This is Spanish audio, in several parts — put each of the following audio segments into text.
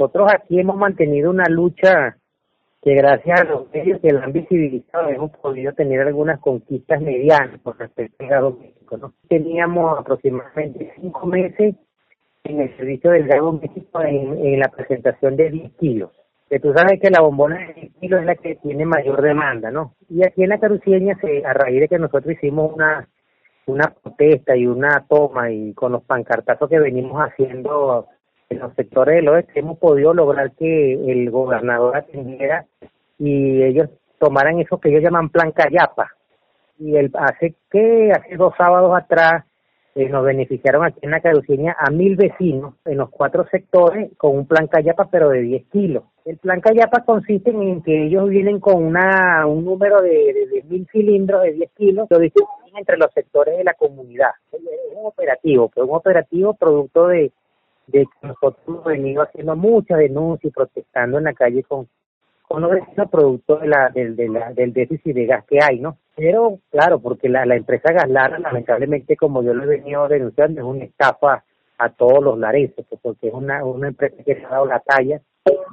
Nosotros aquí hemos mantenido una lucha que gracias a los medios que la han visibilizado hemos podido tener algunas conquistas medianas por respecto al gado México. ¿no? Teníamos aproximadamente cinco meses en el servicio del gado México en, la presentación de 10 kilos. Que tú sabes que la bombona de 10 kilos es la que tiene mayor demanda, ¿no? Y aquí en la carucieña, se, a raíz de que nosotros hicimos una una protesta y una toma y con los pancartazos que venimos haciendo en los sectores del oeste hemos podido lograr que el gobernador atendiera y ellos tomaran eso que ellos llaman plan Cayapa. Y el, hace que hace dos sábados atrás eh, nos beneficiaron aquí en la Caruceña a mil vecinos en los cuatro sectores con un plan Cayapa pero de 10 kilos. El plan Cayapa consiste en que ellos vienen con una un número de, de, mil cilindros de 10 kilos, lo distribuyen entre los sectores de la comunidad. Es un operativo, pero un operativo producto de de que nosotros hemos venido haciendo muchas denuncias y protestando en la calle con, con los vecinos producto de la, del, de la, del déficit de gas que hay, ¿no? Pero, claro, porque la, la empresa Gaslara, lamentablemente, como yo lo he venido denunciando, es una estafa a todos los lareses, pues, porque es una, una empresa que se ha dado la talla.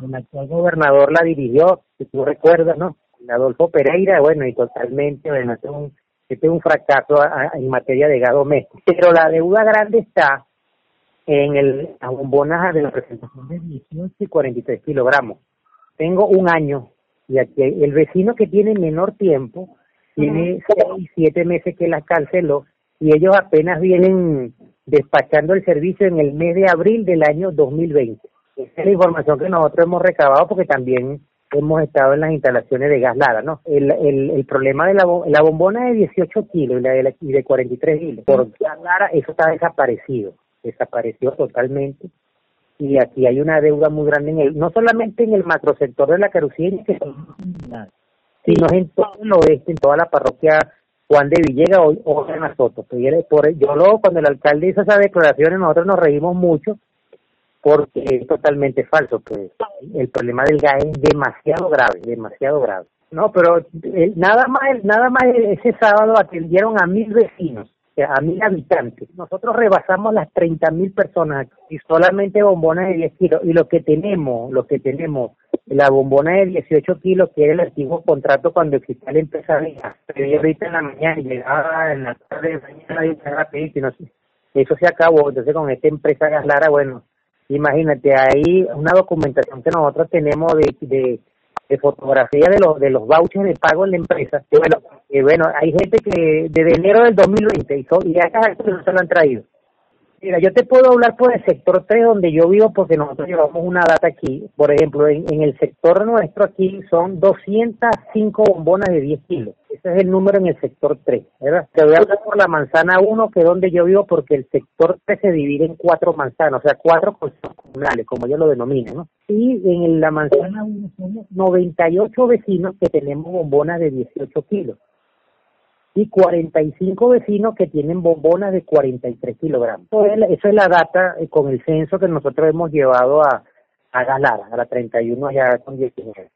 El actual gobernador la dirigió, si tú recuerdas, ¿no? Adolfo Pereira, bueno, y totalmente, bueno, este es un, este es un fracaso en materia de gas doméstico. Pero la deuda grande está en el, las bombonas de la presentación de 18 y 43 kilogramos. Tengo un año y aquí el vecino que tiene menor tiempo tiene 6, 7 meses que la canceló y ellos apenas vienen despachando el servicio en el mes de abril del año 2020. Esa es la información que nosotros hemos recabado porque también hemos estado en las instalaciones de gas Lara, ¿no? El, el, el problema de la, la bombona de 18 kilos y la de, la, y de 43 kilos, por gas Lara, eso está desaparecido desapareció totalmente y aquí hay una deuda muy grande en el, no solamente en el macrosector de la Carucieña, sino en todo el oeste, en toda la parroquia Juan de Villega o, o en Soto. Por, yo luego cuando el alcalde hizo esas declaraciones nosotros nos reímos mucho porque es totalmente falso, pues el problema del gas es demasiado grave, demasiado grave. No, pero eh, nada más nada más ese sábado atendieron a mil vecinos a mil habitantes. Nosotros rebasamos las 30 mil personas y solamente bombonas de 10 kilos. Y lo que tenemos, lo que tenemos, la bombona de 18 kilos, que era el antiguo contrato cuando existía la empresa de ahorita en la mañana y llegaba en la tarde, mañana y rapidito, eso se acabó. Entonces con esta empresa Gaslara, bueno, imagínate, ahí una documentación que nosotros tenemos de, de de fotografía de los de los vouchers de pago en la empresa. Que bueno, bueno, hay gente que desde enero del 2020 y, son, y a no se lo han traído. Mira, yo te puedo hablar por el sector 3 donde yo vivo porque nosotros llevamos una data aquí. Por ejemplo, en, en el sector nuestro aquí son 205 bombonas de 10 kilos. Es el número en el sector 3, ¿verdad? Te voy a hablar por la manzana 1, que es donde yo vivo, porque el sector 3 se divide en cuatro manzanas, o sea, cuatro comunales, como ellos lo denominan, ¿no? Y en la manzana 1 somos 98 vecinos que tenemos bombonas de 18 kilos y 45 vecinos que tienen bombonas de 43 kilogramos. Eso es, la, eso es la data eh, con el censo que nosotros hemos llevado a, a Galara, a la 31 allá con 19.